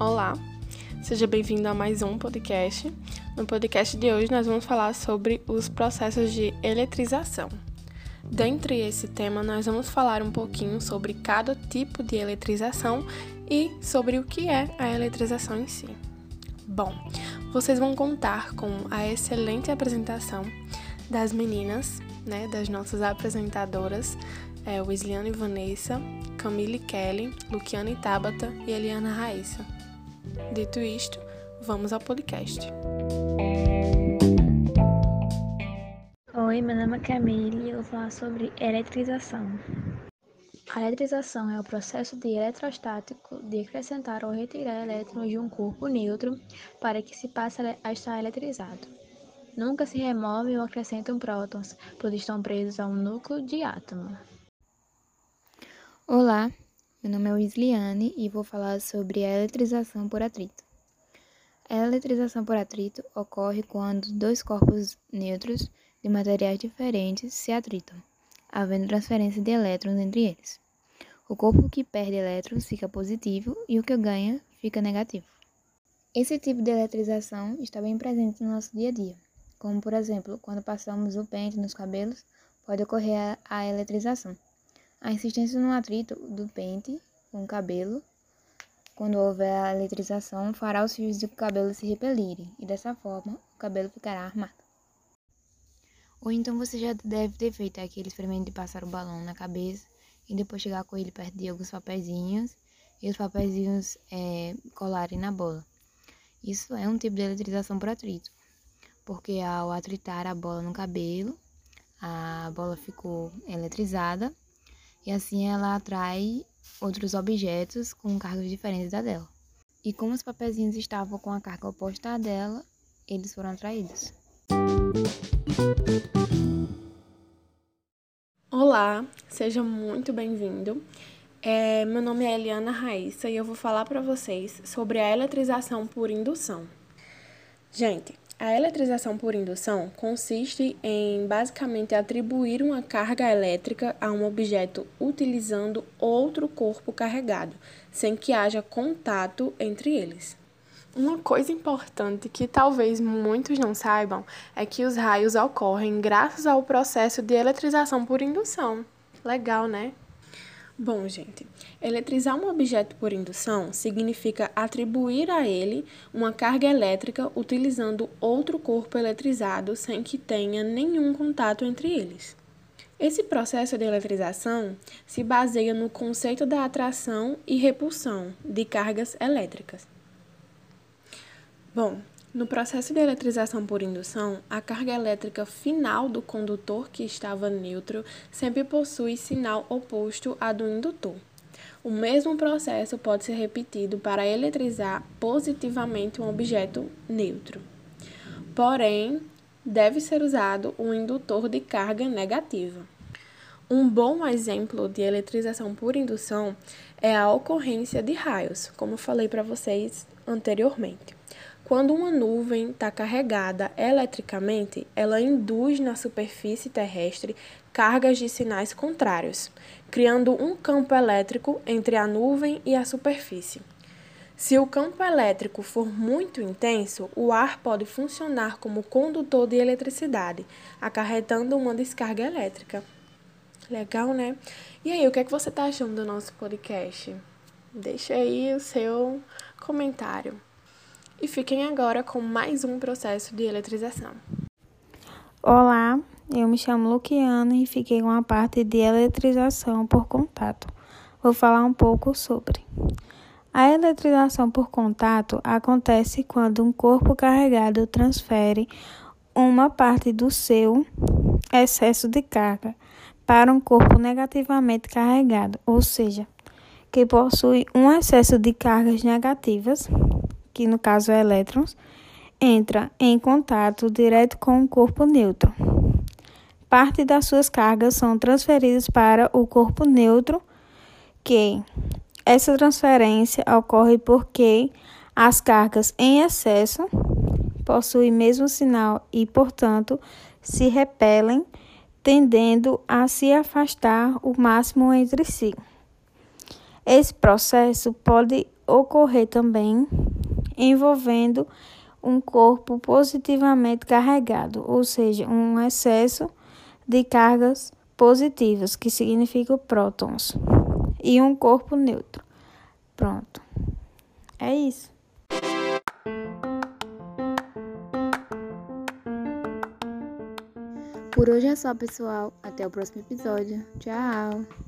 Olá, seja bem-vindo a mais um podcast. No podcast de hoje, nós vamos falar sobre os processos de eletrização. Dentre esse tema, nós vamos falar um pouquinho sobre cada tipo de eletrização e sobre o que é a eletrização em si. Bom, vocês vão contar com a excelente apresentação das meninas, né, das nossas apresentadoras, é, Wisliane Vanessa, Camille Kelly, Luciane Tabata e Eliana Raíssa. Dito isto, vamos ao podcast. Oi, meu nome é Camille e eu vou falar sobre eletrização. A eletrização é o processo de eletrostático de acrescentar ou retirar elétrons de um corpo neutro para que se passe a estar eletrizado. Nunca se removem ou acrescentam prótons, pois estão presos a um núcleo de átomo. Olá, meu nome é Wisliane e vou falar sobre a eletrização por atrito. A eletrização por atrito ocorre quando dois corpos neutros de materiais diferentes se atritam havendo transferência de elétrons entre eles. O corpo que perde elétrons fica positivo e o que ganha fica negativo. Esse tipo de eletrização está bem presente no nosso dia a dia, como por exemplo, quando passamos o pente nos cabelos, pode ocorrer a eletrização. A insistência no atrito do pente com o cabelo, quando houver a eletrização, fará os fios do cabelo se repelirem e dessa forma o cabelo ficará armado. Ou então você já deve ter feito aquele experimento de passar o balão na cabeça e depois chegar com ele perto de alguns papeizinhos e os papeizinhos é, colarem na bola. Isso é um tipo de eletrização por atrito, porque ao atritar a bola no cabelo, a bola ficou eletrizada e assim ela atrai outros objetos com cargas diferentes da dela. E como os papeizinhos estavam com a carga oposta à dela, eles foram atraídos. Olá, seja muito bem-vindo. É, meu nome é Eliana Raíssa e eu vou falar para vocês sobre a eletrização por indução. Gente, a eletrização por indução consiste em basicamente atribuir uma carga elétrica a um objeto utilizando outro corpo carregado, sem que haja contato entre eles. Uma coisa importante que talvez muitos não saibam é que os raios ocorrem graças ao processo de eletrização por indução. Legal, né? Bom, gente, eletrizar um objeto por indução significa atribuir a ele uma carga elétrica utilizando outro corpo eletrizado sem que tenha nenhum contato entre eles. Esse processo de eletrização se baseia no conceito da atração e repulsão de cargas elétricas. Bom, no processo de eletrização por indução, a carga elétrica final do condutor que estava neutro sempre possui sinal oposto à do indutor. O mesmo processo pode ser repetido para eletrizar positivamente um objeto neutro. Porém, deve ser usado um indutor de carga negativa. Um bom exemplo de eletrização por indução é a ocorrência de raios, como falei para vocês anteriormente. Quando uma nuvem está carregada eletricamente, ela induz na superfície terrestre cargas de sinais contrários, criando um campo elétrico entre a nuvem e a superfície. Se o campo elétrico for muito intenso, o ar pode funcionar como condutor de eletricidade, acarretando uma descarga elétrica. Legal, né? E aí, o que é que você está achando do nosso podcast? Deixa aí o seu comentário. E fiquem agora com mais um processo de eletrização. Olá, eu me chamo Luciana e fiquei com a parte de eletrização por contato. Vou falar um pouco sobre. A eletrização por contato acontece quando um corpo carregado transfere uma parte do seu excesso de carga para um corpo negativamente carregado, ou seja, que possui um excesso de cargas negativas que no caso é elétrons, entra em contato direto com o corpo neutro. Parte das suas cargas são transferidas para o corpo neutro, que essa transferência ocorre porque as cargas em excesso possuem mesmo sinal e, portanto, se repelem, tendendo a se afastar o máximo entre si. Esse processo pode ocorrer também envolvendo um corpo positivamente carregado, ou seja, um excesso de cargas positivas, que significa prótons, e um corpo neutro. Pronto. É isso. Por hoje é só, pessoal. Até o próximo episódio. Tchau!